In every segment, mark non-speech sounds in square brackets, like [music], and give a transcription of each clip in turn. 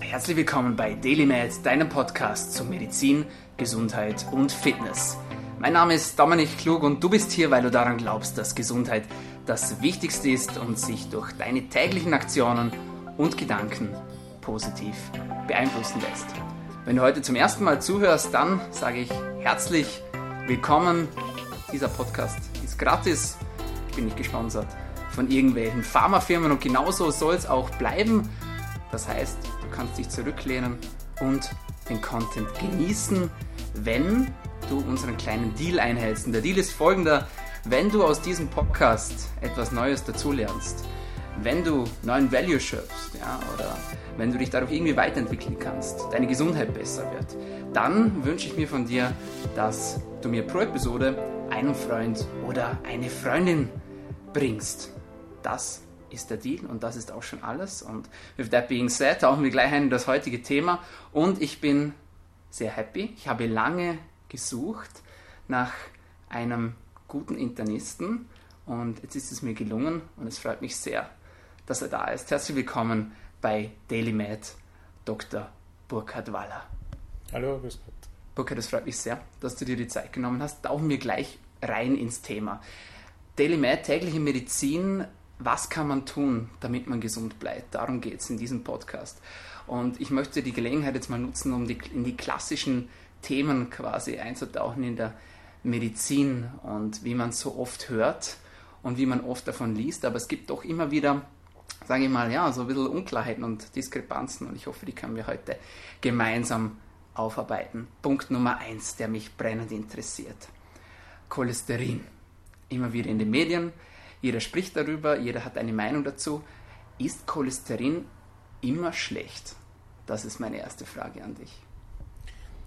Herzlich willkommen bei DailyMed, deinem Podcast zu Medizin, Gesundheit und Fitness. Mein Name ist Dominik Klug und du bist hier, weil du daran glaubst, dass Gesundheit das Wichtigste ist und sich durch deine täglichen Aktionen und Gedanken positiv beeinflussen lässt. Wenn du heute zum ersten Mal zuhörst, dann sage ich herzlich willkommen. Dieser Podcast ist gratis, bin nicht gesponsert von irgendwelchen Pharmafirmen und genauso soll es auch bleiben. Das heißt, kannst dich zurücklehnen und den Content genießen, wenn du unseren kleinen Deal einhältst. Und der Deal ist folgender, wenn du aus diesem Podcast etwas Neues dazulernst, wenn du neuen Value schöpfst ja, oder wenn du dich dadurch irgendwie weiterentwickeln kannst, deine Gesundheit besser wird, dann wünsche ich mir von dir, dass du mir pro Episode einen Freund oder eine Freundin bringst. Das ist der Deal und das ist auch schon alles. Und with that being said, tauchen wir gleich ein in das heutige Thema. Und ich bin sehr happy. Ich habe lange gesucht nach einem guten Internisten und jetzt ist es mir gelungen und es freut mich sehr, dass er da ist. Herzlich willkommen bei Daily Med, Dr. Burkhard Waller. Hallo, grüß Gott. Burkhard, es freut mich sehr, dass du dir die Zeit genommen hast. Tauchen wir gleich rein ins Thema. Daily Med, tägliche Medizin, was kann man tun, damit man gesund bleibt? Darum geht es in diesem Podcast. Und ich möchte die Gelegenheit jetzt mal nutzen, um die, in die klassischen Themen quasi einzutauchen in der Medizin und wie man so oft hört und wie man oft davon liest. Aber es gibt doch immer wieder, sage ich mal, ja, so ein bisschen Unklarheiten und Diskrepanzen und ich hoffe, die können wir heute gemeinsam aufarbeiten. Punkt Nummer eins, der mich brennend interessiert. Cholesterin. Immer wieder in den Medien, jeder spricht darüber, jeder hat eine Meinung dazu. Ist Cholesterin immer schlecht? Das ist meine erste Frage an dich.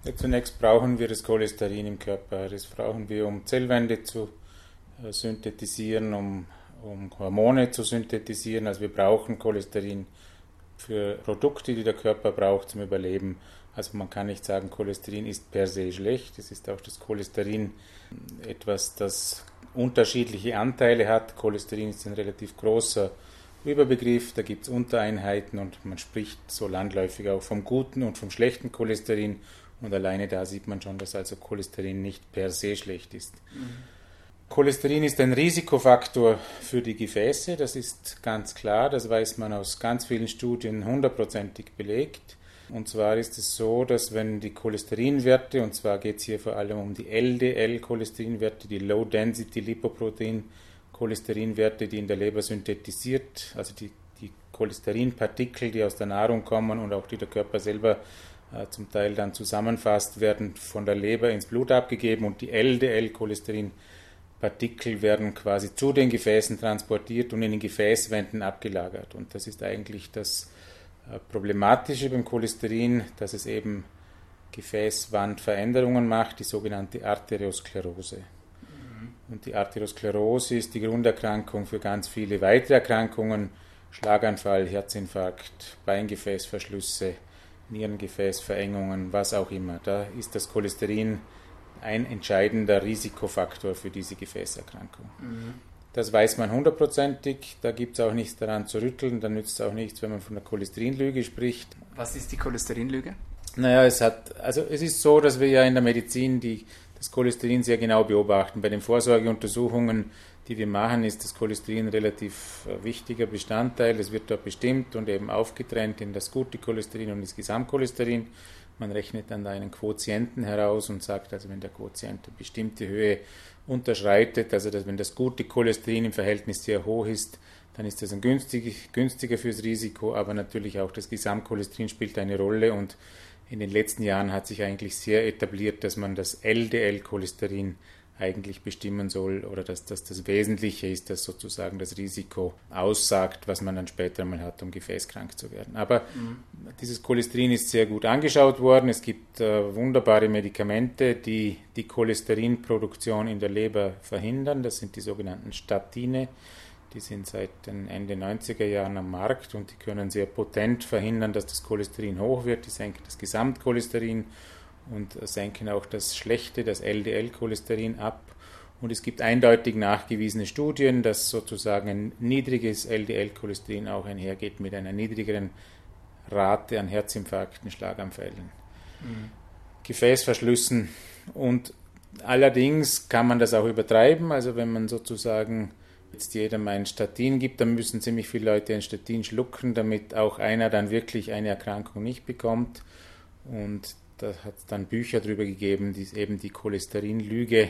Ja, zunächst brauchen wir das Cholesterin im Körper. Das brauchen wir, um Zellwände zu äh, synthetisieren, um, um Hormone zu synthetisieren. Also wir brauchen Cholesterin für Produkte, die der Körper braucht zum Überleben. Also man kann nicht sagen, Cholesterin ist per se schlecht. Es ist auch das Cholesterin etwas, das unterschiedliche Anteile hat. Cholesterin ist ein relativ großer Überbegriff, da gibt es Untereinheiten und man spricht so landläufig auch vom guten und vom schlechten Cholesterin und alleine da sieht man schon, dass also Cholesterin nicht per se schlecht ist. Mhm. Cholesterin ist ein Risikofaktor für die Gefäße, das ist ganz klar, das weiß man aus ganz vielen Studien hundertprozentig belegt. Und zwar ist es so, dass wenn die Cholesterinwerte, und zwar geht es hier vor allem um die LDL-Cholesterinwerte, die Low Density Lipoprotein Cholesterinwerte, die in der Leber synthetisiert, also die, die Cholesterinpartikel, die aus der Nahrung kommen und auch die der Körper selber äh, zum Teil dann zusammenfasst, werden von der Leber ins Blut abgegeben und die LDL-Cholesterinpartikel werden quasi zu den Gefäßen transportiert und in den Gefäßwänden abgelagert. Und das ist eigentlich das Problematische beim Cholesterin, dass es eben Gefäßwandveränderungen macht, die sogenannte Arteriosklerose. Mhm. Und die Arteriosklerose ist die Grunderkrankung für ganz viele weitere Erkrankungen, Schlaganfall, Herzinfarkt, Beingefäßverschlüsse, Nierengefäßverengungen, was auch immer. Da ist das Cholesterin ein entscheidender Risikofaktor für diese Gefäßerkrankung. Mhm. Das weiß man hundertprozentig, da gibt es auch nichts daran zu rütteln, da nützt es auch nichts, wenn man von der Cholesterinlüge spricht. Was ist die Cholesterinlüge? Naja, es hat, also es ist so, dass wir ja in der Medizin die, das Cholesterin sehr genau beobachten. Bei den Vorsorgeuntersuchungen, die wir machen, ist das Cholesterin relativ äh, wichtiger Bestandteil. Es wird dort bestimmt und eben aufgetrennt in das gute Cholesterin und das Gesamtcholesterin. Man rechnet dann da einen Quotienten heraus und sagt, also wenn der Quotient eine bestimmte Höhe unterschreitet, also dass wenn das gute Cholesterin im Verhältnis sehr hoch ist, dann ist das ein günstig, günstiger fürs Risiko, aber natürlich auch das Gesamtcholesterin spielt eine Rolle und in den letzten Jahren hat sich eigentlich sehr etabliert, dass man das LDL-Cholesterin eigentlich bestimmen soll oder dass das das Wesentliche ist, dass sozusagen das Risiko aussagt, was man dann später mal hat, um gefäßkrank zu werden. Aber mhm. dieses Cholesterin ist sehr gut angeschaut worden. Es gibt äh, wunderbare Medikamente, die die Cholesterinproduktion in der Leber verhindern. Das sind die sogenannten Statine. Die sind seit den Ende 90er Jahren am Markt und die können sehr potent verhindern, dass das Cholesterin hoch wird. Die senken das Gesamtcholesterin und senken auch das schlechte, das LDL-Cholesterin ab. Und es gibt eindeutig nachgewiesene Studien, dass sozusagen ein niedriges LDL-Cholesterin auch einhergeht mit einer niedrigeren Rate an Herzinfarkten, Schlaganfällen, mhm. Gefäßverschlüssen und allerdings kann man das auch übertreiben. Also wenn man sozusagen jetzt jedem ein Statin gibt, dann müssen ziemlich viele Leute ein Statin schlucken, damit auch einer dann wirklich eine Erkrankung nicht bekommt. Und da hat es dann Bücher darüber gegeben, die eben die Cholesterinlüge,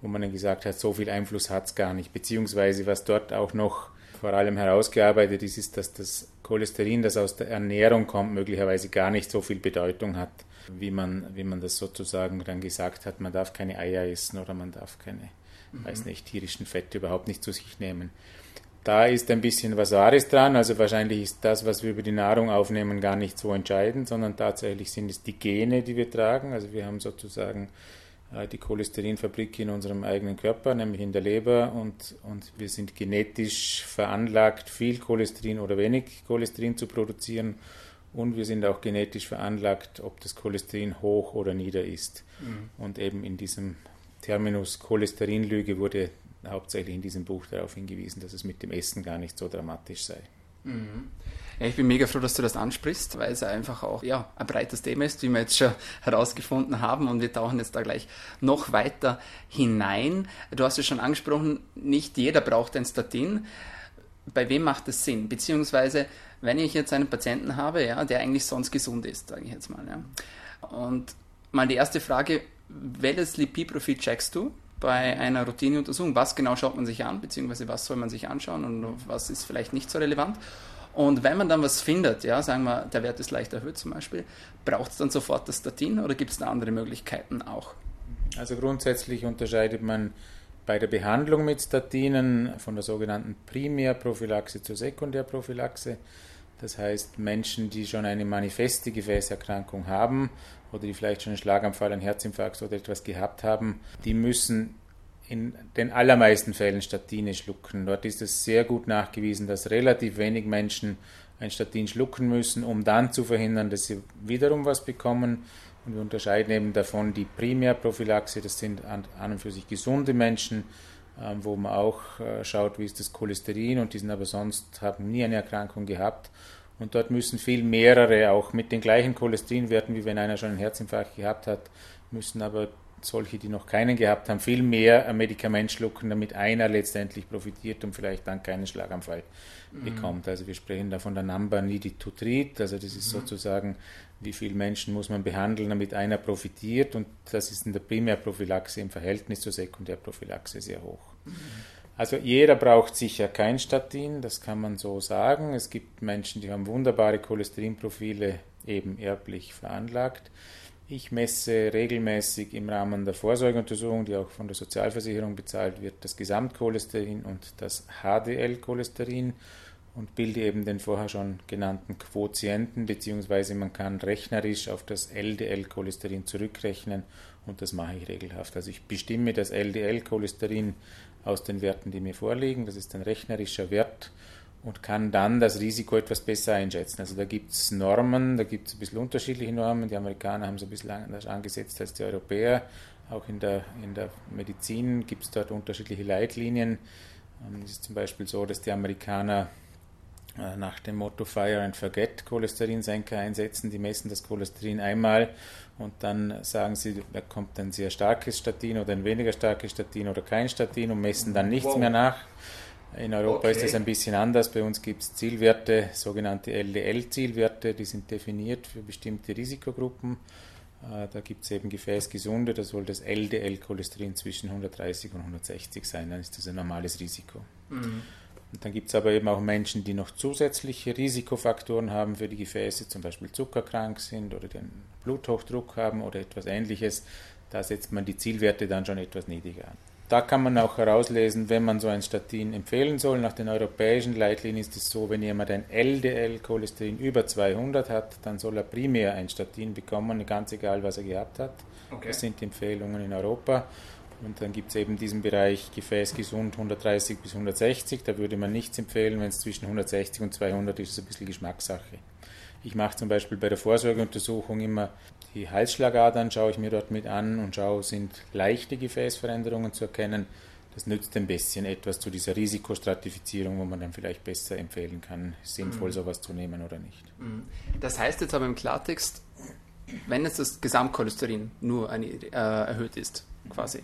wo man dann gesagt hat, so viel Einfluss hat es gar nicht. Beziehungsweise was dort auch noch vor allem herausgearbeitet ist, ist, dass das Cholesterin, das aus der Ernährung kommt, möglicherweise gar nicht so viel Bedeutung hat, wie man, wie man das sozusagen dann gesagt hat. Man darf keine Eier essen oder man darf keine, mhm. weiß nicht, tierischen Fette überhaupt nicht zu sich nehmen. Da ist ein bisschen was Wahres dran. Also wahrscheinlich ist das, was wir über die Nahrung aufnehmen, gar nicht so entscheidend, sondern tatsächlich sind es die Gene, die wir tragen. Also wir haben sozusagen äh, die Cholesterinfabrik in unserem eigenen Körper, nämlich in der Leber, und, und wir sind genetisch veranlagt, viel Cholesterin oder wenig Cholesterin zu produzieren. Und wir sind auch genetisch veranlagt, ob das Cholesterin hoch oder nieder ist. Mhm. Und eben in diesem Terminus Cholesterinlüge wurde hauptsächlich in diesem Buch darauf hingewiesen, dass es mit dem Essen gar nicht so dramatisch sei. Mhm. Ja, ich bin mega froh, dass du das ansprichst, weil es einfach auch ja, ein breites Thema ist, wie wir jetzt schon [laughs] herausgefunden haben und wir tauchen jetzt da gleich noch weiter hinein. Du hast es schon angesprochen, nicht jeder braucht ein Statin. Bei wem macht das Sinn? Beziehungsweise, wenn ich jetzt einen Patienten habe, ja, der eigentlich sonst gesund ist, sage ich jetzt mal. Ja. Und mal die erste Frage, welches Lipidprofil checkst du? Bei einer Routineuntersuchung, was genau schaut man sich an, beziehungsweise was soll man sich anschauen und was ist vielleicht nicht so relevant. Und wenn man dann was findet, ja, sagen wir, der Wert ist leicht erhöht zum Beispiel, braucht es dann sofort das Statin oder gibt es da andere Möglichkeiten auch? Also grundsätzlich unterscheidet man bei der Behandlung mit Statinen von der sogenannten Primärprophylaxe zur Sekundärprophylaxe. Das heißt, Menschen, die schon eine manifeste Gefäßerkrankung haben oder die vielleicht schon einen Schlaganfall, einen Herzinfarkt oder etwas gehabt haben, die müssen in den allermeisten Fällen Statine schlucken. Dort ist es sehr gut nachgewiesen, dass relativ wenig Menschen ein Statin schlucken müssen, um dann zu verhindern, dass sie wiederum was bekommen. Und wir unterscheiden eben davon die Primärprophylaxe, das sind an, und für sich gesunde Menschen, ähm, wo man auch äh, schaut, wie ist das Cholesterin und die sind aber sonst, haben nie eine Erkrankung gehabt. Und dort müssen viel mehrere, auch mit den gleichen Cholesterinwerten, wie wenn einer schon einen Herzinfarkt gehabt hat, müssen aber solche, die noch keinen gehabt haben, viel mehr ein Medikament schlucken, damit einer letztendlich profitiert und vielleicht dann keinen Schlaganfall mhm. bekommt. Also wir sprechen da von der Number Niditutrit, also das ist mhm. sozusagen, wie viele Menschen muss man behandeln, damit einer profitiert und das ist in der Primärprophylaxe im Verhältnis zur Sekundärprophylaxe sehr hoch. Mhm. Also jeder braucht sicher kein Statin, das kann man so sagen. Es gibt Menschen, die haben wunderbare Cholesterinprofile eben erblich veranlagt. Ich messe regelmäßig im Rahmen der Vorsorgeuntersuchung, die auch von der Sozialversicherung bezahlt wird, das Gesamtcholesterin und das HDL-Cholesterin und bilde eben den vorher schon genannten Quotienten, beziehungsweise man kann rechnerisch auf das LDL-Cholesterin zurückrechnen und das mache ich regelhaft. Also ich bestimme das LDL-Cholesterin aus den Werten, die mir vorliegen, das ist ein rechnerischer Wert und kann dann das Risiko etwas besser einschätzen. Also da gibt es Normen, da gibt es ein bisschen unterschiedliche Normen. Die Amerikaner haben es ein bisschen anders angesetzt als die Europäer. Auch in der, in der Medizin gibt es dort unterschiedliche Leitlinien. Ähm, es ist zum Beispiel so, dass die Amerikaner nach dem Motto Fire and Forget Cholesterinsenker einsetzen. Die messen das Cholesterin einmal und dann sagen sie, da kommt ein sehr starkes Statin oder ein weniger starkes Statin oder kein Statin und messen dann nichts wow. mehr nach. In Europa okay. ist es ein bisschen anders. Bei uns gibt es Zielwerte, sogenannte LDL-Zielwerte, die sind definiert für bestimmte Risikogruppen. Äh, da gibt es eben Gefäßgesunde, da soll das LDL-Cholesterin zwischen 130 und 160 sein, dann ist das ein normales Risiko. Mhm. Und dann gibt es aber eben auch Menschen, die noch zusätzliche Risikofaktoren haben für die Gefäße, zum Beispiel zuckerkrank sind oder den Bluthochdruck haben oder etwas ähnliches. Da setzt man die Zielwerte dann schon etwas niedriger an. Da kann man auch herauslesen, wenn man so ein Statin empfehlen soll. Nach den europäischen Leitlinien ist es so, wenn jemand ein LDL-Cholesterin über 200 hat, dann soll er primär ein Statin bekommen, ganz egal, was er gehabt hat. Okay. Das sind die Empfehlungen in Europa. Und dann gibt es eben diesen Bereich gefäßgesund 130 bis 160. Da würde man nichts empfehlen, wenn es zwischen 160 und 200 ist, ist es ein bisschen Geschmackssache. Ich mache zum Beispiel bei der Vorsorgeuntersuchung immer die Halsschlagadern schaue ich mir dort mit an und schaue, sind leichte Gefäßveränderungen zu erkennen. das nützt ein bisschen etwas zu dieser Risikostratifizierung, wo man dann vielleicht besser empfehlen kann, sinnvoll mhm. sowas zu nehmen oder nicht. Mhm. Das heißt jetzt aber im Klartext, wenn jetzt das Gesamtcholesterin nur eine, äh, erhöht ist, quasi,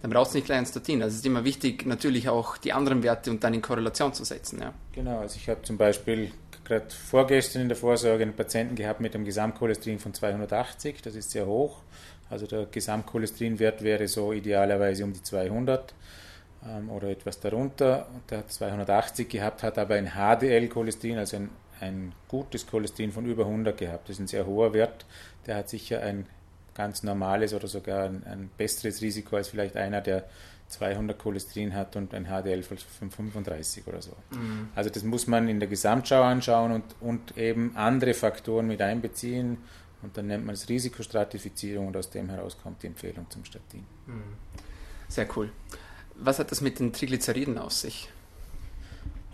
dann brauchst du nicht gleich ein Statin. Also es ist immer wichtig, natürlich auch die anderen Werte und dann in Korrelation zu setzen. Ja. Genau, also ich habe zum Beispiel gerade vorgestern in der Vorsorge einen Patienten gehabt mit einem Gesamtcholesterin von 280, das ist sehr hoch. Also der Gesamtcholesterinwert wäre so idealerweise um die 200 ähm, oder etwas darunter. Der hat 280 gehabt, hat aber ein HDL-Cholesterin, also ein, ein gutes Cholesterin von über 100 gehabt. Das ist ein sehr hoher Wert. Der hat sicher ein ganz normales oder sogar ein, ein besseres Risiko als vielleicht einer, der 200 Cholesterin hat und ein HDL von 35 oder so. Mhm. Also das muss man in der Gesamtschau anschauen und, und eben andere Faktoren mit einbeziehen und dann nennt man es Risikostratifizierung und aus dem heraus kommt die Empfehlung zum Statin. Mhm. Sehr cool. Was hat das mit den Triglyceriden aus sich?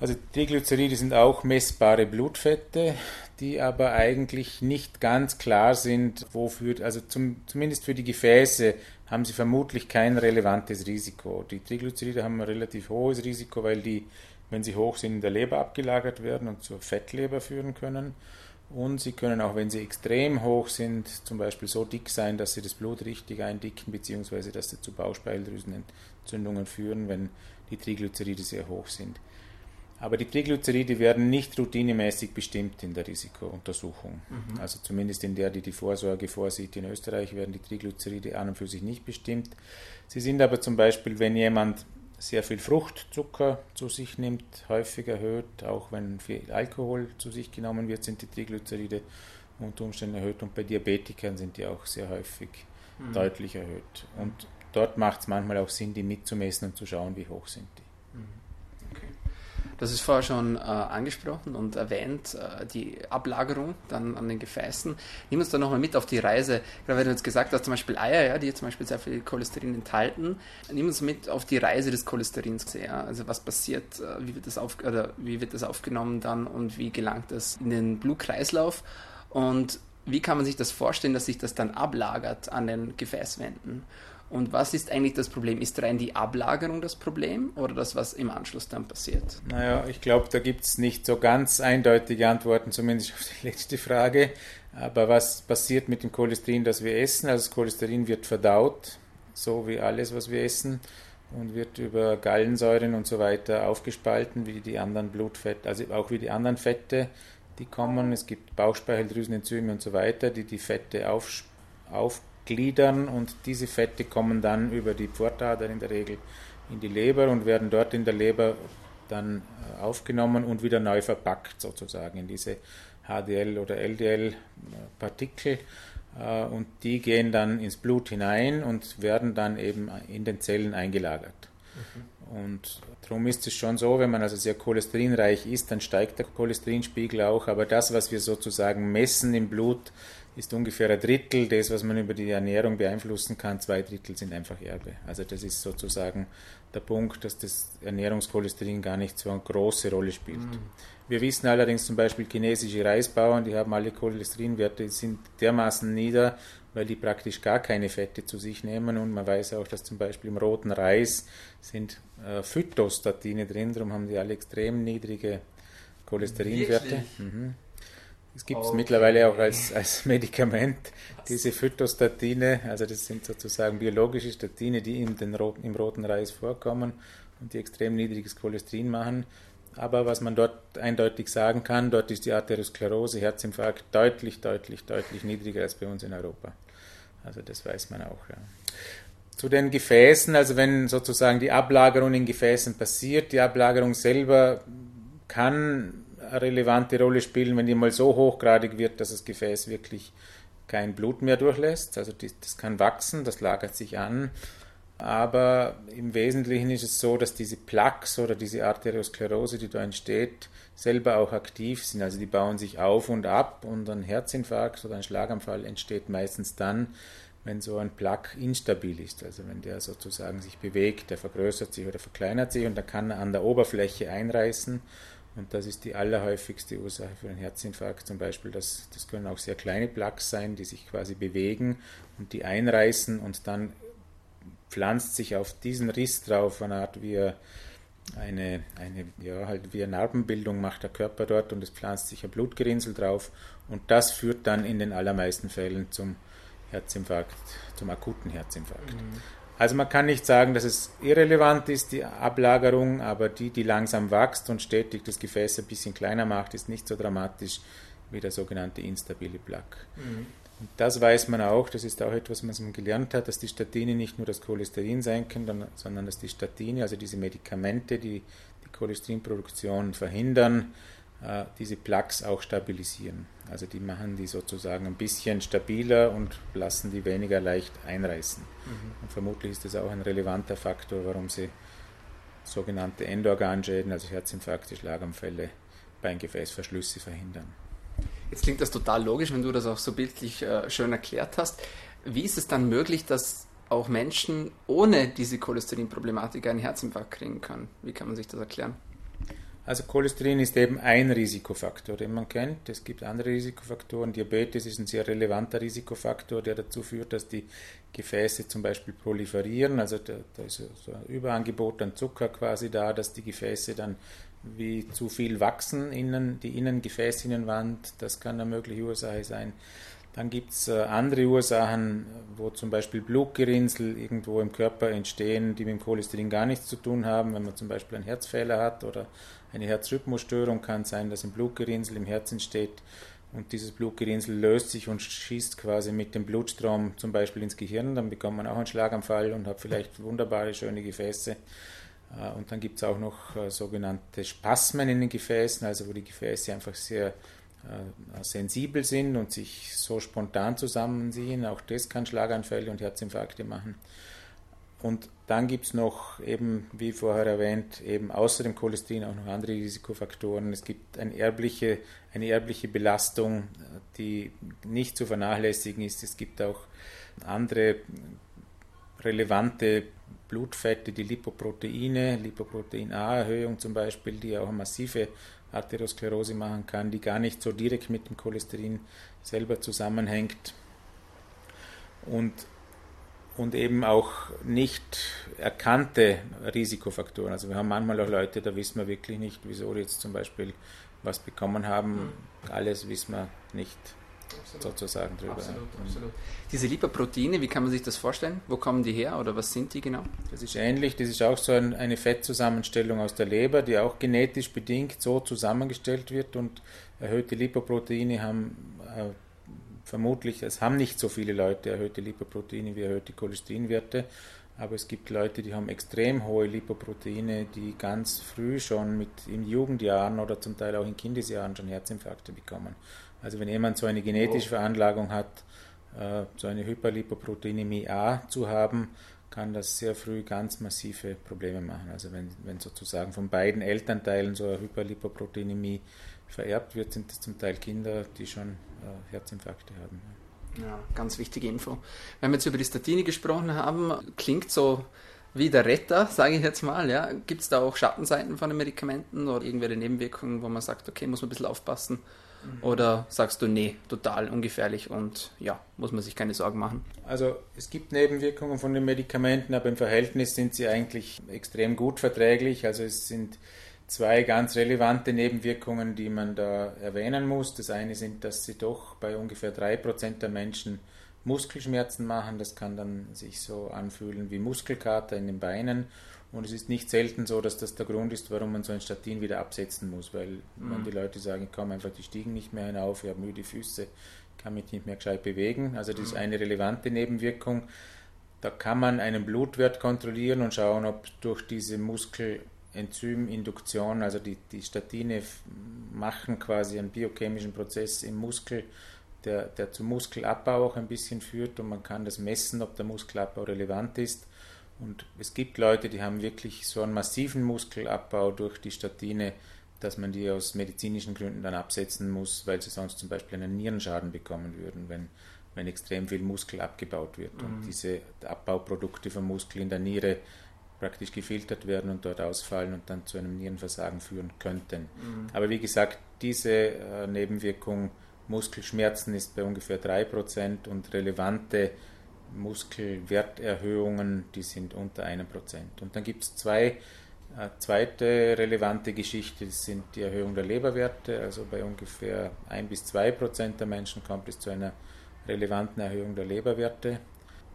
Also Triglyceride sind auch messbare Blutfette, die aber eigentlich nicht ganz klar sind, wofür, also zum, zumindest für die Gefäße haben sie vermutlich kein relevantes Risiko. Die Triglyceride haben ein relativ hohes Risiko, weil die, wenn sie hoch sind, in der Leber abgelagert werden und zur Fettleber führen können. Und sie können auch, wenn sie extrem hoch sind, zum Beispiel so dick sein, dass sie das Blut richtig eindicken, beziehungsweise dass sie zu Bauchspeicheldrüsenentzündungen führen, wenn die Triglyceride sehr hoch sind. Aber die Triglyceride werden nicht routinemäßig bestimmt in der Risikountersuchung. Mhm. Also zumindest in der, die die Vorsorge vorsieht. In Österreich werden die Triglyceride an und für sich nicht bestimmt. Sie sind aber zum Beispiel, wenn jemand sehr viel Fruchtzucker zu sich nimmt, häufig erhöht. Auch wenn viel Alkohol zu sich genommen wird, sind die Triglyceride unter Umständen erhöht. Und bei Diabetikern sind die auch sehr häufig mhm. deutlich erhöht. Und dort macht es manchmal auch Sinn, die mitzumessen und zu schauen, wie hoch sind die. Das ist vorher schon äh, angesprochen und erwähnt, äh, die Ablagerung dann an den Gefäßen. Nimm uns da nochmal mit auf die Reise. Gerade wenn du jetzt gesagt hast, zum Beispiel Eier, ja, die zum Beispiel sehr viel Cholesterin enthalten. Nimm uns mit auf die Reise des Cholesterins. Ja. Also was passiert, äh, wie, wird das auf, oder wie wird das aufgenommen dann und wie gelangt das in den Blutkreislauf? Und wie kann man sich das vorstellen, dass sich das dann ablagert an den Gefäßwänden? Und was ist eigentlich das Problem? Ist rein die Ablagerung das Problem oder das, was im Anschluss dann passiert? Naja, ich glaube, da gibt es nicht so ganz eindeutige Antworten, zumindest auf die [laughs] letzte Frage. Aber was passiert mit dem Cholesterin, das wir essen? Also das Cholesterin wird verdaut, so wie alles, was wir essen, und wird über Gallensäuren und so weiter aufgespalten, wie die anderen Blutfette, also auch wie die anderen Fette, die kommen. Es gibt Bauchspeicheldrüsenenzyme und so weiter, die die Fette auf, aufspalten gliedern und diese Fette kommen dann über die Pfortader in der Regel in die Leber und werden dort in der Leber dann äh, aufgenommen und wieder neu verpackt sozusagen in diese HDL oder LDL Partikel äh, und die gehen dann ins Blut hinein und werden dann eben in den Zellen eingelagert. Mhm. Und darum ist es schon so, wenn man also sehr cholesterinreich ist, dann steigt der Cholesterinspiegel auch, aber das, was wir sozusagen messen im Blut, ist ungefähr ein Drittel des, was man über die Ernährung beeinflussen kann. Zwei Drittel sind einfach Erbe. Also das ist sozusagen der Punkt, dass das Ernährungscholesterin gar nicht so eine große Rolle spielt. Mhm. Wir wissen allerdings zum Beispiel chinesische Reisbauern, die haben alle Cholesterinwerte, sind dermaßen nieder, weil die praktisch gar keine Fette zu sich nehmen und man weiß auch, dass zum Beispiel im roten Reis sind äh, Phytostatine drin, darum haben die alle extrem niedrige Cholesterinwerte. Mhm. Es gibt es okay. mittlerweile auch als, als [laughs] Medikament, diese Phytostatine, also das sind sozusagen biologische Statine, die in den roten, im roten Reis vorkommen und die extrem niedriges Cholesterin machen. Aber was man dort eindeutig sagen kann, dort ist die Arteriosklerose, Herzinfarkt deutlich, deutlich, deutlich niedriger als bei uns in Europa. Also das weiß man auch. Ja. Zu den Gefäßen, also wenn sozusagen die Ablagerung in Gefäßen passiert, die Ablagerung selber kann eine relevante Rolle spielen, wenn die mal so hochgradig wird, dass das Gefäß wirklich kein Blut mehr durchlässt. Also das kann wachsen, das lagert sich an. Aber im Wesentlichen ist es so, dass diese Plaques oder diese Arteriosklerose, die da entsteht, selber auch aktiv sind. Also die bauen sich auf und ab und ein Herzinfarkt oder ein Schlaganfall entsteht meistens dann, wenn so ein Plaque instabil ist. Also wenn der sozusagen sich bewegt, der vergrößert sich oder verkleinert sich und dann kann er an der Oberfläche einreißen und das ist die allerhäufigste Ursache für einen Herzinfarkt. Zum Beispiel, das, das können auch sehr kleine Plaques sein, die sich quasi bewegen und die einreißen und dann pflanzt sich auf diesen Riss drauf, eine Art wie eine, eine, ja, halt wie eine Narbenbildung macht der Körper dort und es pflanzt sich ein Blutgerinnsel drauf und das führt dann in den allermeisten Fällen zum Herzinfarkt, zum akuten Herzinfarkt. Mhm. Also man kann nicht sagen, dass es irrelevant ist, die Ablagerung, aber die, die langsam wächst und stetig das Gefäß ein bisschen kleiner macht, ist nicht so dramatisch wie der sogenannte instabile Plaque. Mhm. Und das weiß man auch, das ist auch etwas, was man gelernt hat, dass die Statine nicht nur das Cholesterin senken, sondern dass die Statine, also diese Medikamente, die die Cholesterinproduktion verhindern, diese Plaques auch stabilisieren. Also die machen die sozusagen ein bisschen stabiler und lassen die weniger leicht einreißen. Mhm. Und vermutlich ist das auch ein relevanter Faktor, warum sie sogenannte Endorganschäden, also Herzinfarkte, Schlaganfälle, Beingefäßverschlüsse verhindern. Jetzt klingt das total logisch, wenn du das auch so bildlich äh, schön erklärt hast. Wie ist es dann möglich, dass auch Menschen ohne diese Cholesterinproblematik einen Herzinfarkt kriegen können? Wie kann man sich das erklären? Also Cholesterin ist eben ein Risikofaktor, den man kennt. Es gibt andere Risikofaktoren. Diabetes ist ein sehr relevanter Risikofaktor, der dazu führt, dass die Gefäße zum Beispiel proliferieren. Also da, da ist so ein Überangebot an Zucker quasi da, dass die Gefäße dann wie zu viel wachsen, innen, die Innengefäßinnenwand. Das kann eine mögliche Ursache sein. Dann gibt es äh, andere Ursachen, wo zum Beispiel Blutgerinnsel irgendwo im Körper entstehen, die mit dem Cholesterin gar nichts zu tun haben. Wenn man zum Beispiel einen Herzfehler hat oder eine Herzrhythmusstörung, kann sein, dass ein Blutgerinnsel im Herz entsteht und dieses Blutgerinnsel löst sich und schießt quasi mit dem Blutstrom zum Beispiel ins Gehirn. Dann bekommt man auch einen Schlaganfall und hat vielleicht wunderbare, schöne Gefäße. Äh, und dann gibt es auch noch äh, sogenannte Spasmen in den Gefäßen, also wo die Gefäße einfach sehr sensibel sind und sich so spontan zusammenziehen. Auch das kann Schlaganfälle und Herzinfarkte machen. Und dann gibt es noch eben, wie vorher erwähnt, eben außer dem Cholesterin auch noch andere Risikofaktoren. Es gibt eine erbliche, eine erbliche Belastung, die nicht zu vernachlässigen ist. Es gibt auch andere relevante Blutfette, die Lipoproteine, Lipoprotein A-Erhöhung zum Beispiel, die auch massive Arteriosklerose machen kann, die gar nicht so direkt mit dem Cholesterin selber zusammenhängt und, und eben auch nicht erkannte Risikofaktoren. Also wir haben manchmal auch Leute, da wissen wir wirklich nicht, wieso die jetzt zum Beispiel was bekommen haben. Alles wissen wir nicht absolut. sozusagen drüber. Absolut, mhm. absolut. Diese Lipoproteine, wie kann man sich das vorstellen? Wo kommen die her oder was sind die genau? Das ist ähnlich, das ist auch so ein, eine Fettzusammenstellung aus der Leber, die auch genetisch bedingt so zusammengestellt wird und erhöhte Lipoproteine haben äh, vermutlich, es haben nicht so viele Leute erhöhte Lipoproteine wie erhöhte Cholesterinwerte, aber es gibt Leute, die haben extrem hohe Lipoproteine, die ganz früh schon mit in Jugendjahren oder zum Teil auch in Kindesjahren schon Herzinfarkte bekommen. Also wenn jemand so eine genetische Veranlagung hat, äh, so eine Hyperlipoproteinämie A zu haben, kann das sehr früh ganz massive Probleme machen. Also wenn, wenn sozusagen von beiden Elternteilen so eine Hyperlipoproteinämie vererbt wird, sind das zum Teil Kinder, die schon äh, Herzinfarkte haben. Ja, ganz wichtige Info. Wenn wir jetzt über die Statine gesprochen haben, klingt so wie der Retter, sage ich jetzt mal. Ja. Gibt es da auch Schattenseiten von den Medikamenten oder irgendwelche Nebenwirkungen, wo man sagt, okay, muss man ein bisschen aufpassen? Oder sagst du, nee, total ungefährlich und ja, muss man sich keine Sorgen machen? Also es gibt Nebenwirkungen von den Medikamenten, aber im Verhältnis sind sie eigentlich extrem gut verträglich. Also es sind zwei ganz relevante Nebenwirkungen, die man da erwähnen muss. Das eine sind, dass sie doch bei ungefähr 3% der Menschen Muskelschmerzen machen. Das kann dann sich so anfühlen wie Muskelkater in den Beinen und es ist nicht selten so, dass das der Grund ist, warum man so ein Statin wieder absetzen muss, weil mhm. die Leute sagen, ich komme einfach die Stiegen nicht mehr hinauf, ich habe müde Füße, kann mich nicht mehr gescheit bewegen. Also das ist mhm. eine relevante Nebenwirkung. Da kann man einen Blutwert kontrollieren und schauen, ob durch diese Muskelenzyminduktion, also die, die Statine machen quasi einen biochemischen Prozess im Muskel, der, der zum Muskelabbau auch ein bisschen führt und man kann das messen, ob der Muskelabbau relevant ist. Und es gibt Leute, die haben wirklich so einen massiven Muskelabbau durch die Statine, dass man die aus medizinischen Gründen dann absetzen muss, weil sie sonst zum Beispiel einen Nierenschaden bekommen würden, wenn, wenn extrem viel Muskel abgebaut wird mhm. und diese Abbauprodukte vom Muskel in der Niere praktisch gefiltert werden und dort ausfallen und dann zu einem Nierenversagen führen könnten. Mhm. Aber wie gesagt, diese äh, Nebenwirkung Muskelschmerzen ist bei ungefähr 3% und relevante Muskelwerterhöhungen, die sind unter einem Prozent. Und dann gibt es zwei eine zweite relevante Geschichte sind die Erhöhung der Leberwerte. Also bei ungefähr 1 bis 2 Prozent der Menschen kommt es zu einer relevanten Erhöhung der Leberwerte.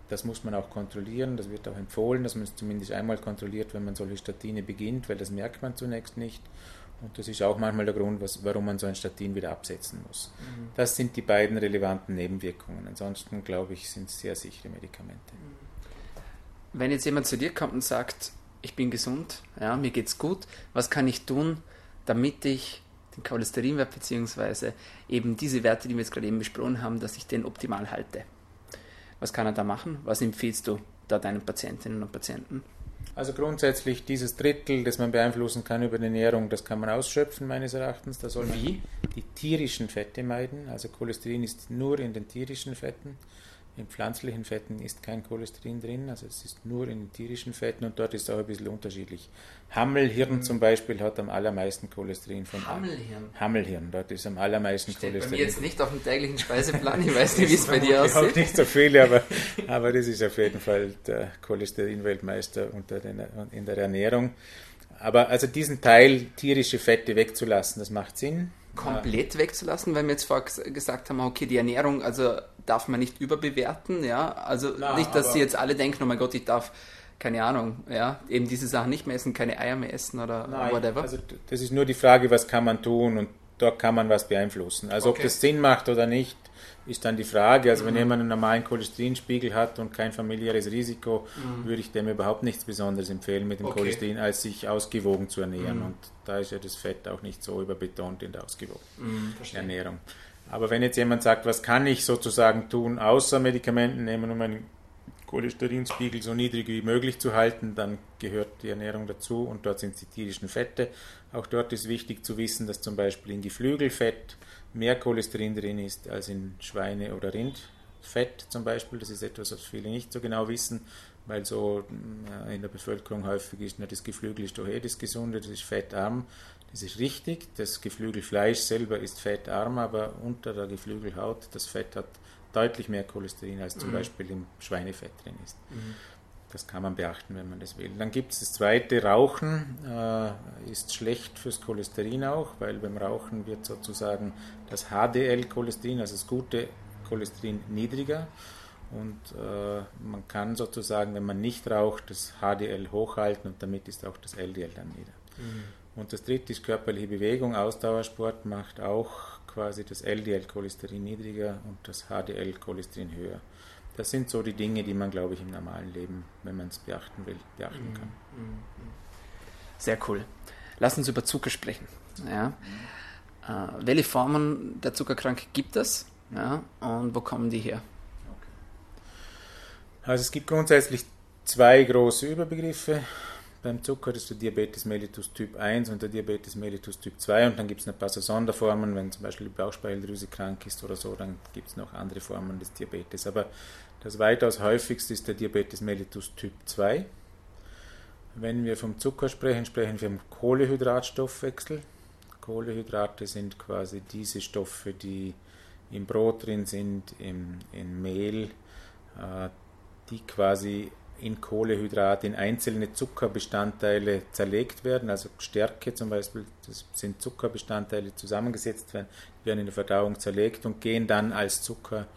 Das muss man auch kontrollieren. Das wird auch empfohlen, dass man es zumindest einmal kontrolliert, wenn man solche Statine beginnt, weil das merkt man zunächst nicht. Und das ist auch manchmal der Grund, was, warum man so ein Statin wieder absetzen muss. Mhm. Das sind die beiden relevanten Nebenwirkungen. Ansonsten, glaube ich, sind es sehr sichere Medikamente. Wenn jetzt jemand zu dir kommt und sagt, ich bin gesund, ja, mir geht's gut, was kann ich tun, damit ich den Cholesterinwert bzw. eben diese Werte, die wir jetzt gerade eben besprochen haben, dass ich den optimal halte. Was kann er da machen? Was empfiehlst du da deinen Patientinnen und Patienten? Also grundsätzlich dieses Drittel, das man beeinflussen kann über die Ernährung, das kann man ausschöpfen meines Erachtens. Da soll man Wie? die tierischen Fette meiden. Also Cholesterin ist nur in den tierischen Fetten. In pflanzlichen Fetten ist kein Cholesterin drin, also es ist nur in tierischen Fetten und dort ist es auch ein bisschen unterschiedlich. Hammelhirn mhm. zum Beispiel hat am allermeisten Cholesterin von Hammelhirn? Hammelhirn, dort ist am allermeisten Steht Cholesterin. Bei mir jetzt nicht auf dem täglichen Speiseplan, ich [laughs] weiß nicht, wie es bei dir aussieht. Ich habe nicht so viele, aber, [laughs] aber das ist auf jeden Fall der Cholesterinweltmeister in der Ernährung. Aber also diesen Teil tierische Fette wegzulassen, das macht Sinn komplett wegzulassen, weil wir jetzt vorher gesagt haben, okay, die Ernährung, also darf man nicht überbewerten, ja, also Na, nicht, dass sie jetzt alle denken, oh mein Gott, ich darf keine Ahnung, ja, eben diese Sachen nicht mehr essen, keine Eier mehr essen oder Nein, whatever. Also das ist nur die Frage, was kann man tun und dort kann man was beeinflussen. Also okay. ob das Sinn macht oder nicht, ist dann die Frage. Also mhm. wenn jemand einen normalen Cholesterinspiegel hat und kein familiäres Risiko, mhm. würde ich dem überhaupt nichts Besonderes empfehlen mit dem okay. Cholesterin, als sich ausgewogen zu ernähren. Mhm. Und da ist ja das Fett auch nicht so überbetont in der ausgewogenen mhm, Ernährung. Aber wenn jetzt jemand sagt, was kann ich sozusagen tun, außer Medikamenten nehmen, um meinen Cholesterinspiegel so niedrig wie möglich zu halten, dann gehört die Ernährung dazu und dort sind die tierischen Fette. Auch dort ist wichtig zu wissen, dass zum Beispiel in Geflügelfett mehr Cholesterin drin ist als in Schweine- oder Rindfett zum Beispiel. Das ist etwas, was viele nicht so genau wissen, weil so äh, in der Bevölkerung häufig ist, na, das Geflügel ist doch eh das Gesunde, das ist fettarm. Das ist richtig, das Geflügelfleisch selber ist fettarm, aber unter der Geflügelhaut, das Fett hat deutlich mehr Cholesterin als zum mhm. Beispiel im Schweinefett drin ist. Mhm. Das kann man beachten, wenn man das will. Dann gibt es das zweite, Rauchen äh, ist schlecht fürs Cholesterin auch, weil beim Rauchen wird sozusagen das HDL-Cholesterin, also das gute Cholesterin, niedriger. Und äh, man kann sozusagen, wenn man nicht raucht, das HDL hochhalten und damit ist auch das LDL dann nieder. Mhm. Und das dritte ist körperliche Bewegung. Ausdauersport macht auch quasi das LDL-Cholesterin niedriger und das HDL-Cholesterin höher. Das sind so die Dinge, die man, glaube ich, im normalen Leben, wenn man es beachten will, beachten kann. Mhm. Sehr cool. Lass uns über Zucker sprechen. Ja. Äh, welche Formen der Zuckerkrankheit gibt es ja, und wo kommen die her? Also es gibt grundsätzlich zwei große Überbegriffe beim Zucker, ist der Diabetes mellitus Typ 1 und der Diabetes mellitus Typ 2 und dann gibt es ein paar so Sonderformen, wenn zum Beispiel die Bauchspeicheldrüse krank ist oder so, dann gibt es noch andere Formen des Diabetes. Aber das weitaus häufigste ist der Diabetes mellitus Typ 2. Wenn wir vom Zucker sprechen, sprechen wir vom Kohlehydratstoffwechsel. Kohlehydrate sind quasi diese Stoffe, die im Brot drin sind, im, in Mehl, äh, die quasi in Kohlehydrate in einzelne Zuckerbestandteile zerlegt werden, also Stärke zum Beispiel, das sind Zuckerbestandteile zusammengesetzt werden, werden in der Verdauung zerlegt und gehen dann als Zucker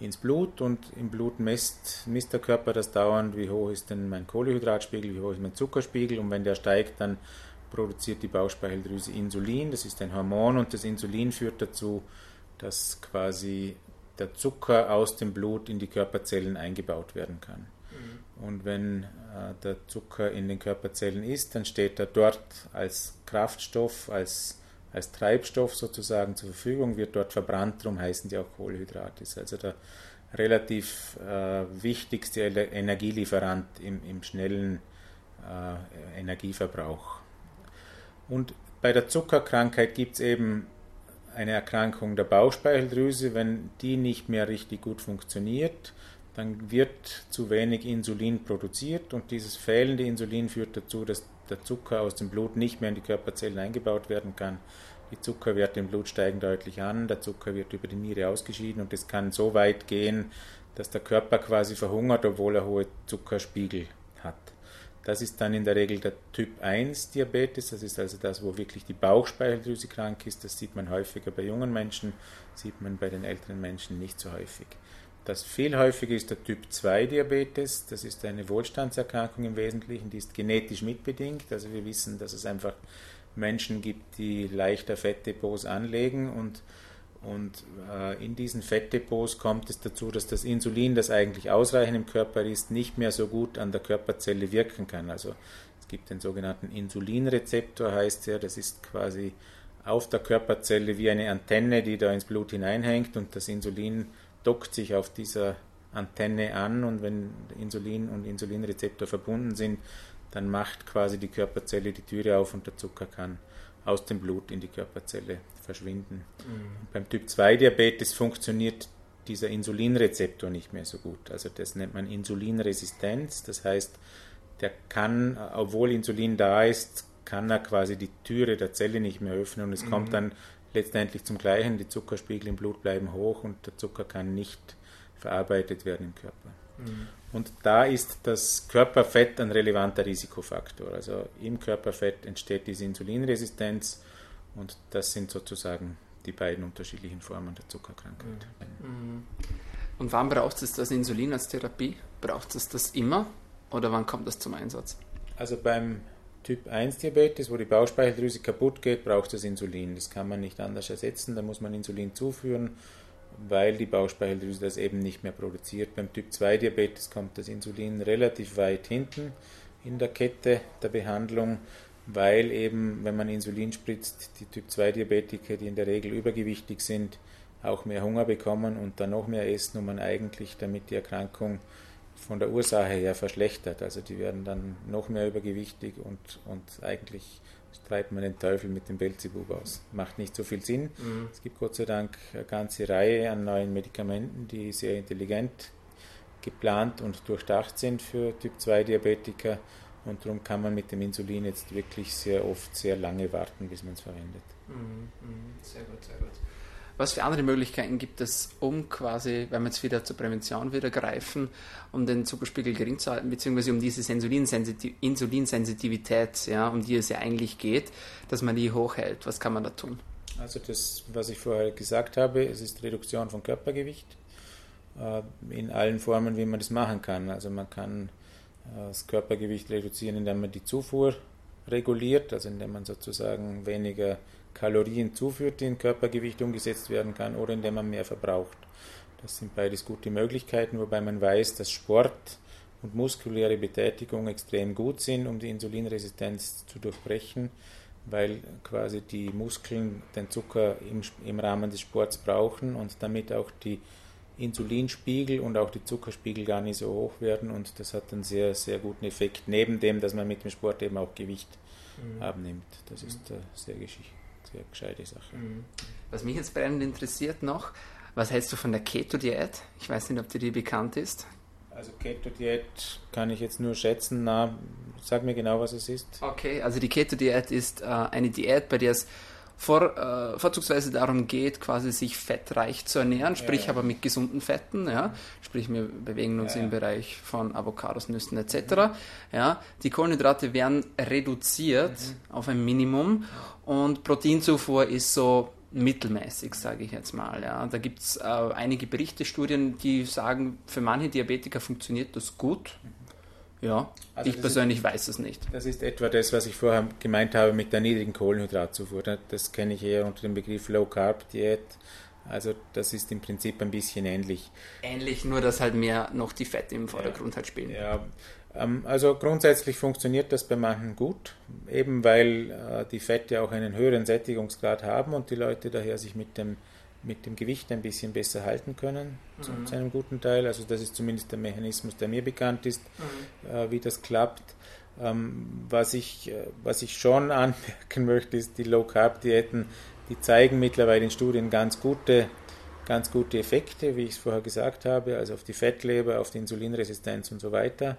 ins Blut und im Blut misst, misst der Körper das dauernd, wie hoch ist denn mein Kohlehydratspiegel, wie hoch ist mein Zuckerspiegel und wenn der steigt, dann produziert die Bauchspeicheldrüse Insulin, das ist ein Hormon und das Insulin führt dazu, dass quasi der Zucker aus dem Blut in die Körperzellen eingebaut werden kann. Und wenn äh, der Zucker in den Körperzellen ist, dann steht er dort als Kraftstoff, als, als Treibstoff sozusagen zur Verfügung, wird dort verbrannt, darum heißen die auch Kohlenhydrate. Ist also der relativ äh, wichtigste Energielieferant im, im schnellen äh, Energieverbrauch. Und bei der Zuckerkrankheit gibt es eben eine Erkrankung der Bauchspeicheldrüse, wenn die nicht mehr richtig gut funktioniert, dann wird zu wenig Insulin produziert und dieses fehlende Insulin führt dazu, dass der Zucker aus dem Blut nicht mehr in die Körperzellen eingebaut werden kann. Die Zuckerwerte im Blut steigen deutlich an, der Zucker wird über die Niere ausgeschieden und es kann so weit gehen, dass der Körper quasi verhungert, obwohl er hohe Zuckerspiegel hat. Das ist dann in der Regel der Typ 1 Diabetes, das ist also das, wo wirklich die Bauchspeicheldrüse krank ist. Das sieht man häufiger bei jungen Menschen, sieht man bei den älteren Menschen nicht so häufig. Das viel häufiger ist der Typ 2 Diabetes. Das ist eine Wohlstandserkrankung im Wesentlichen, die ist genetisch mitbedingt. Also wir wissen, dass es einfach Menschen gibt, die leichter Fettdepots anlegen und, und äh, in diesen Fettdepots kommt es dazu, dass das Insulin, das eigentlich ausreichend im Körper ist, nicht mehr so gut an der Körperzelle wirken kann. Also es gibt den sogenannten Insulinrezeptor, heißt er, das ist quasi auf der Körperzelle wie eine Antenne, die da ins Blut hineinhängt und das Insulin dockt sich auf dieser Antenne an und wenn Insulin und Insulinrezeptor verbunden sind, dann macht quasi die Körperzelle die Türe auf und der Zucker kann aus dem Blut in die Körperzelle verschwinden. Mhm. Beim Typ 2 Diabetes funktioniert dieser Insulinrezeptor nicht mehr so gut. Also das nennt man Insulinresistenz. Das heißt, der kann, obwohl Insulin da ist, kann er quasi die Türe der Zelle nicht mehr öffnen und es mhm. kommt dann letztendlich zum Gleichen. Die Zuckerspiegel im Blut bleiben hoch und der Zucker kann nicht verarbeitet werden im Körper. Mhm. Und da ist das Körperfett ein relevanter Risikofaktor. Also im Körperfett entsteht diese Insulinresistenz und das sind sozusagen die beiden unterschiedlichen Formen der Zuckerkrankheit. Mhm. Und wann braucht es das Insulin als Therapie? Braucht es das immer oder wann kommt das zum Einsatz? Also beim Typ 1 Diabetes, wo die Bauchspeicheldrüse kaputt geht, braucht es Insulin. Das kann man nicht anders ersetzen, da muss man Insulin zuführen, weil die Bauchspeicheldrüse das eben nicht mehr produziert. Beim Typ 2 Diabetes kommt das Insulin relativ weit hinten in der Kette der Behandlung, weil eben, wenn man Insulin spritzt, die Typ 2 Diabetiker, die in der Regel übergewichtig sind, auch mehr Hunger bekommen und dann noch mehr essen, um man eigentlich damit die Erkrankung von der Ursache her verschlechtert. Also die werden dann noch mehr übergewichtig und, und eigentlich treibt man den Teufel mit dem Belzebub aus. Macht nicht so viel Sinn. Mhm. Es gibt Gott sei Dank eine ganze Reihe an neuen Medikamenten, die sehr intelligent geplant und durchdacht sind für Typ 2 Diabetiker und darum kann man mit dem Insulin jetzt wirklich sehr oft sehr lange warten, bis man es verwendet. Mhm, mhm. Sehr gut, sehr gut. Was für andere Möglichkeiten gibt es, um quasi, wenn wir jetzt wieder zur Prävention wieder greifen, um den Zuckerspiegel gering zu halten, beziehungsweise um diese Insulinsensitivität, ja, um die es ja eigentlich geht, dass man die hochhält? Was kann man da tun? Also das, was ich vorher gesagt habe, es ist Reduktion von Körpergewicht äh, in allen Formen, wie man das machen kann. Also man kann äh, das Körpergewicht reduzieren, indem man die Zufuhr reguliert, also indem man sozusagen weniger Kalorien zuführt, die in Körpergewicht umgesetzt werden kann, oder indem man mehr verbraucht. Das sind beides gute Möglichkeiten, wobei man weiß, dass Sport und muskuläre Betätigung extrem gut sind, um die Insulinresistenz zu durchbrechen, weil quasi die Muskeln den Zucker im, im Rahmen des Sports brauchen und damit auch die Insulinspiegel und auch die Zuckerspiegel gar nicht so hoch werden und das hat einen sehr, sehr guten Effekt, neben dem, dass man mit dem Sport eben auch Gewicht mhm. abnimmt. Das ist eine sehr Geschichte sehr gescheite Sache. Mhm. Was mich jetzt brennend interessiert noch, was hältst du von der Keto-Diät? Ich weiß nicht, ob dir die bekannt ist. Also Keto-Diät kann ich jetzt nur schätzen. Na, sag mir genau, was es ist. Okay, also die Keto-Diät ist äh, eine Diät, bei der es vor, äh, vorzugsweise darum geht, quasi sich fettreich zu ernähren, sprich ja, aber mit gesunden Fetten, ja, sprich wir bewegen uns im Bereich von Avocados, Nüssen etc. Mhm. Ja, die Kohlenhydrate werden reduziert mhm. auf ein Minimum und Proteinzufuhr ist so mittelmäßig, sage ich jetzt mal. Ja. Da gibt es äh, einige Berichte, Studien, die sagen, für manche Diabetiker funktioniert das gut. Mhm. Ja, also ich persönlich ist, weiß es nicht. Das ist etwa das, was ich vorher gemeint habe mit der niedrigen Kohlenhydratzufuhr. Das kenne ich eher unter dem Begriff Low Carb Diät. Also das ist im Prinzip ein bisschen ähnlich. Ähnlich, nur dass halt mehr noch die Fette im Vordergrund ja, halt spielen. Ja, ähm, also grundsätzlich funktioniert das bei manchen gut, eben weil äh, die Fette auch einen höheren Sättigungsgrad haben und die Leute daher sich mit dem mit dem Gewicht ein bisschen besser halten können, mhm. zu, einem guten Teil. Also das ist zumindest der Mechanismus, der mir bekannt ist, mhm. äh, wie das klappt. Ähm, was, ich, äh, was ich schon [laughs] anmerken möchte, ist, die Low-Carb-Diäten, die zeigen mittlerweile in Studien ganz gute, ganz gute Effekte, wie ich es vorher gesagt habe, also auf die Fettleber, auf die Insulinresistenz und so weiter.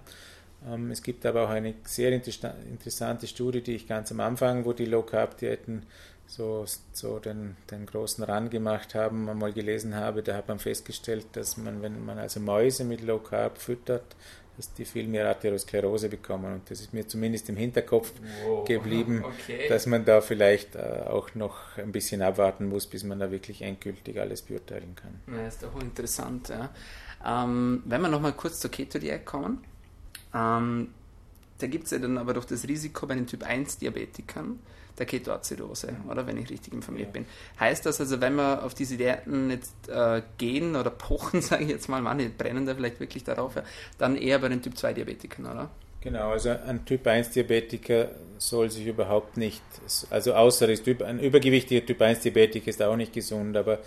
Ähm, es gibt aber auch eine sehr interessante Studie, die ich ganz am Anfang, wo die Low-Carb-Diäten so, so den, den großen Run gemacht haben, einmal gelesen habe, da hat man festgestellt, dass man, wenn man also Mäuse mit Low Carb füttert, dass die viel mehr Arteriosklerose bekommen. Und das ist mir zumindest im Hinterkopf wow. geblieben, [laughs] okay. dass man da vielleicht äh, auch noch ein bisschen abwarten muss, bis man da wirklich endgültig alles beurteilen kann. Ja, ist doch interessant. Ja. Ähm, wenn wir nochmal kurz zur Keto-Diät kommen, ähm, da gibt es ja dann aber doch das Risiko bei den Typ 1 Diabetikern, der Ketoacidose, oder wenn ich richtig informiert ja. bin. Heißt das also, wenn wir auf diese Diäten jetzt äh, gehen oder pochen, [laughs] sage ich jetzt mal, manche brennen da vielleicht wirklich darauf, ja, dann eher bei den Typ 2 Diabetikern, oder? Genau, also ein Typ 1 Diabetiker soll sich überhaupt nicht, also außer ist typ, ein übergewichtiger Typ 1 Diabetiker ist auch nicht gesund, aber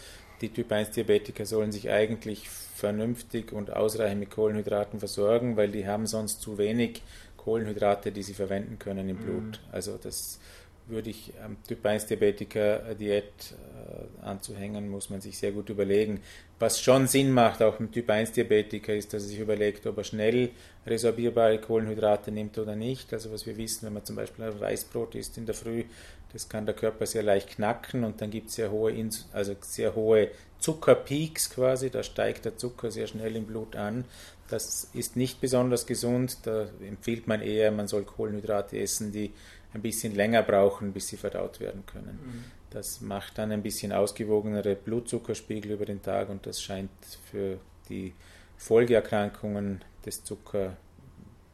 die Typ 1 Diabetiker sollen sich eigentlich vernünftig und ausreichend mit Kohlenhydraten versorgen, weil die haben sonst zu wenig Kohlenhydrate, die sie verwenden können im Blut. Mhm. Also das würde ich am Typ 1 Diabetiker Diät äh, anzuhängen, muss man sich sehr gut überlegen. Was schon Sinn macht, auch im Typ 1 Diabetiker, ist, dass er sich überlegt, ob er schnell resorbierbare Kohlenhydrate nimmt oder nicht. Also was wir wissen, wenn man zum Beispiel ein Weißbrot isst in der Früh, das kann der Körper sehr leicht knacken und dann gibt es sehr hohe, also sehr hohe Zuckerpeaks quasi, da steigt der Zucker sehr schnell im Blut an. Das ist nicht besonders gesund, da empfiehlt man eher, man soll Kohlenhydrate essen, die ein bisschen länger brauchen, bis sie verdaut werden können. Mhm. Das macht dann ein bisschen ausgewogenere Blutzuckerspiegel über den Tag und das scheint für die Folgeerkrankungen des Zucker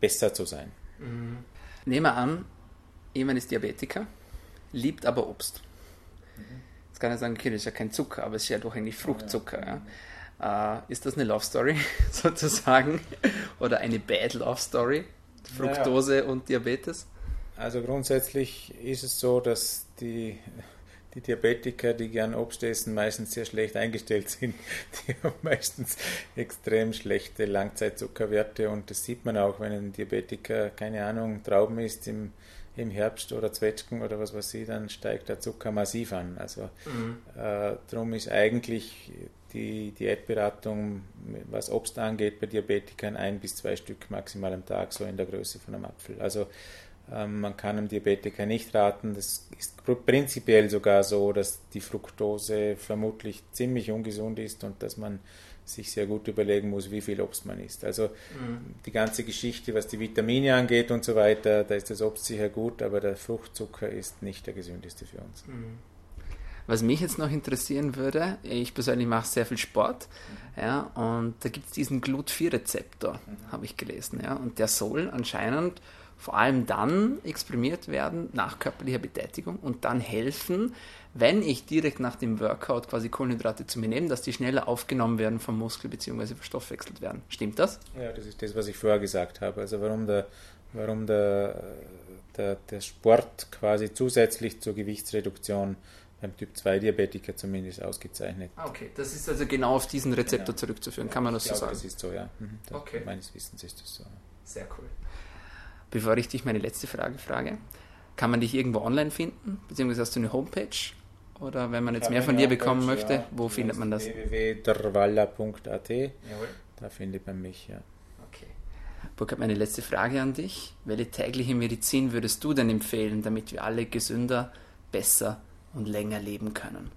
besser zu sein. Mhm. Nehmen wir an, jemand ist Diabetiker, liebt aber Obst. Mhm. Jetzt kann er sagen, okay, das ist ja kein Zucker, aber es ist ja doch eigentlich Fruchtzucker. Ja. Ja. Äh, ist das eine Love Story [laughs] sozusagen? Oder eine Bad Love Story? Fructose naja. und Diabetes? Also grundsätzlich ist es so, dass die, die Diabetiker, die gern Obst essen, meistens sehr schlecht eingestellt sind. [laughs] Die haben meistens extrem schlechte Langzeitzuckerwerte und das sieht man auch, wenn ein Diabetiker, keine Ahnung, Trauben isst im, im Herbst oder Zwetschgen oder was weiß ich, dann steigt der Zucker massiv an. Also mhm. äh, darum ist eigentlich die Diätberatung, was Obst angeht, bei Diabetikern ein bis zwei Stück maximal am Tag, so in der Größe von einem Apfel. Also man kann einem Diabetiker nicht raten. Das ist prinzipiell sogar so, dass die Fructose vermutlich ziemlich ungesund ist und dass man sich sehr gut überlegen muss, wie viel Obst man isst. Also mhm. die ganze Geschichte, was die Vitamine angeht und so weiter, da ist das Obst sicher gut, aber der Fruchtzucker ist nicht der gesündeste für uns. Mhm. Was mich jetzt noch interessieren würde, ich persönlich mache sehr viel Sport, mhm. ja, und da gibt es diesen Glut-4-Rezeptor, mhm. habe ich gelesen, ja, und der soll anscheinend vor allem dann exprimiert werden nach körperlicher Betätigung und dann helfen, wenn ich direkt nach dem Workout quasi Kohlenhydrate zu mir nehme, dass die schneller aufgenommen werden vom Muskel bzw. verstoffwechselt werden. Stimmt das? Ja, das ist das, was ich vorher gesagt habe. Also warum der, warum der, der, der Sport quasi zusätzlich zur Gewichtsreduktion beim Typ 2 Diabetiker zumindest ausgezeichnet. Ah, okay, das ist also genau auf diesen Rezeptor genau. zurückzuführen, kann man das so glaube, sagen? Das ist so, ja. Mhm. Das, okay. Meines Wissens ist das so. Sehr cool. Bevor ich dich meine letzte Frage frage, kann man dich irgendwo online finden? Beziehungsweise hast du eine Homepage? Oder wenn man jetzt mehr von dir bekommen möchte, ja. wo findet man das? www.derwalla.at Da findet man mich, ja. Okay. Burkhard, meine letzte Frage an dich. Welche tägliche Medizin würdest du denn empfehlen, damit wir alle gesünder, besser und länger leben können?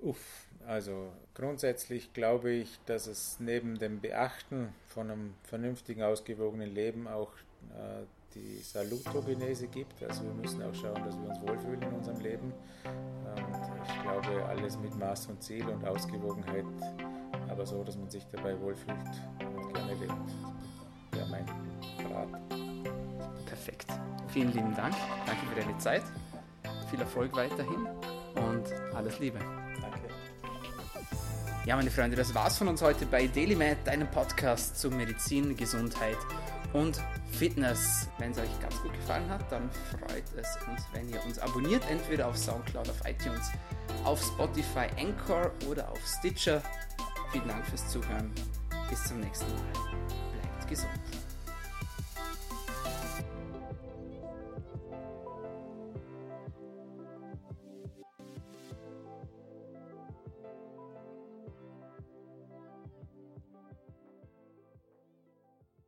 Uff, also grundsätzlich glaube ich, dass es neben dem Beachten von einem vernünftigen, ausgewogenen Leben auch die Salutogenese gibt. Also wir müssen auch schauen, dass wir uns wohlfühlen in unserem Leben. Und ich glaube, alles mit Maß und Ziel und Ausgewogenheit, aber so, dass man sich dabei wohlfühlt und gerne lebt. Wäre mein Rat. Perfekt. Vielen lieben Dank. Danke für deine Zeit. Viel Erfolg weiterhin und alles Liebe. Danke. Ja, meine Freunde, das war's von uns heute bei DailyMed, deinem Podcast zu Medizin, Gesundheit und Fitness. Wenn es euch ganz gut gefallen hat, dann freut es uns, wenn ihr uns abonniert, entweder auf Soundcloud, auf iTunes, auf Spotify, Anchor oder auf Stitcher. Vielen Dank fürs Zuhören. Bis zum nächsten Mal. Bleibt gesund.